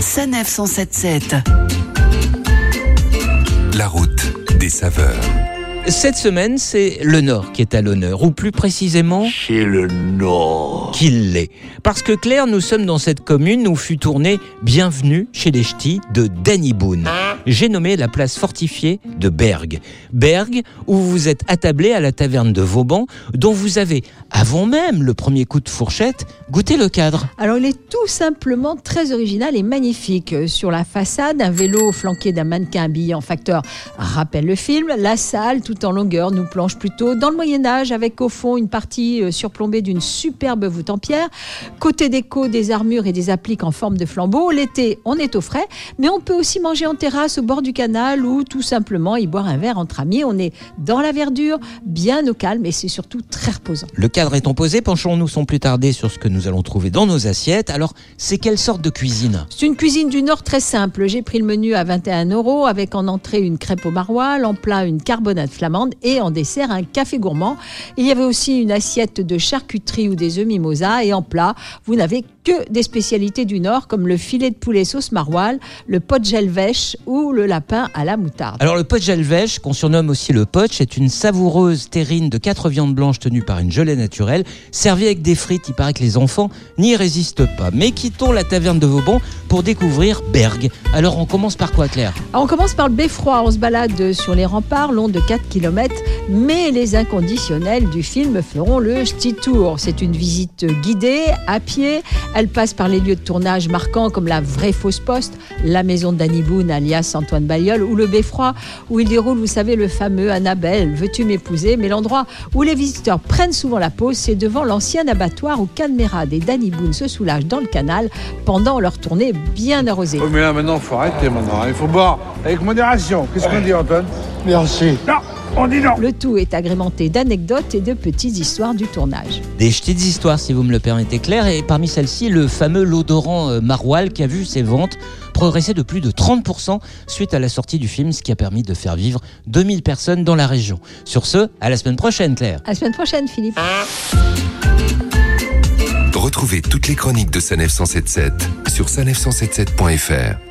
Sanef 177. La route des saveurs. Cette semaine, c'est le Nord qui est à l'honneur, ou plus précisément, C'est le Nord. qu'il l'est. Parce que Claire, nous sommes dans cette commune où fut tourné Bienvenue chez les Ch'tis de Danny Boone. J'ai nommé la place fortifiée de Berg. Berg, où vous vous êtes attablé à la taverne de Vauban, dont vous avez, avant même le premier coup de fourchette, goûté le cadre. Alors il est tout simplement très original et magnifique. Sur la façade, un vélo flanqué d'un mannequin habillé en facteur rappelle le film. La salle, tout en longueur, nous plonge plutôt dans le Moyen Âge avec au fond une partie euh, surplombée d'une superbe voûte en pierre. Côté déco, des armures et des appliques en forme de flambeau. L'été, on est au frais, mais on peut aussi manger en terrasse au bord du canal ou tout simplement y boire un verre entre amis. On est dans la verdure, bien au calme et c'est surtout très reposant. Le cadre étant posé, penchons-nous sans plus tarder sur ce que nous allons trouver dans nos assiettes. Alors, c'est quelle sorte de cuisine? C'est une cuisine du Nord très simple. J'ai pris le menu à 21 euros avec en entrée une crêpe au maroilles, en plat une carbonade flamande et en dessert un café gourmand. Il y avait aussi une assiette de charcuterie ou des œufs mimosa et en plat, vous n'avez que des spécialités du Nord comme le filet de poulet sauce maroilles, le pot de gelvèche ou le lapin à la moutarde. Alors le poch gelvèche, qu'on surnomme aussi le poch, est une savoureuse terrine de quatre viandes blanches tenues par une gelée naturelle, servie avec des frites. Il paraît que les enfants n'y résistent pas. Mais quittons la taverne de Vauban pour découvrir Berg. Alors on commence par quoi Claire? Alors, on commence par le beffroi. On se balade sur les remparts, long de 4 km, mais les inconditionnels du film feront le Ch'ti Tour. C'est une visite guidée, à pied. Elle passe par les lieux de tournage marquants comme la vraie fausse poste, la maison Danny Boone, alias Antoine Bayeul, ou le beffroi, où il déroule, vous savez, le fameux Annabelle, veux-tu m'épouser? Mais l'endroit où les visiteurs prennent souvent la pause, c'est devant l'ancien abattoir où Cadmerade et Danny Boone se soulagent dans le canal pendant leur tournée bien arrosée. Oui, mais là, maintenant, faut arrêter maintenant. Il faut boire avec modération. Qu'est-ce qu'on dit, Antoine? Merci. Non, on dit non. Le tout est agrémenté d'anecdotes et de petites histoires du tournage. Des petites histoires, si vous me le permettez, Claire. Et parmi celles-ci, le fameux l'odorant euh, maroilles qui a vu ses ventes progresser de plus de 30% suite à la sortie du film, ce qui a permis de faire vivre 2000 personnes dans la région. Sur ce, à la semaine prochaine, Claire. À la semaine prochaine, Philippe. Retrouvez toutes les chroniques de Sanef 177 sur sanef177.fr.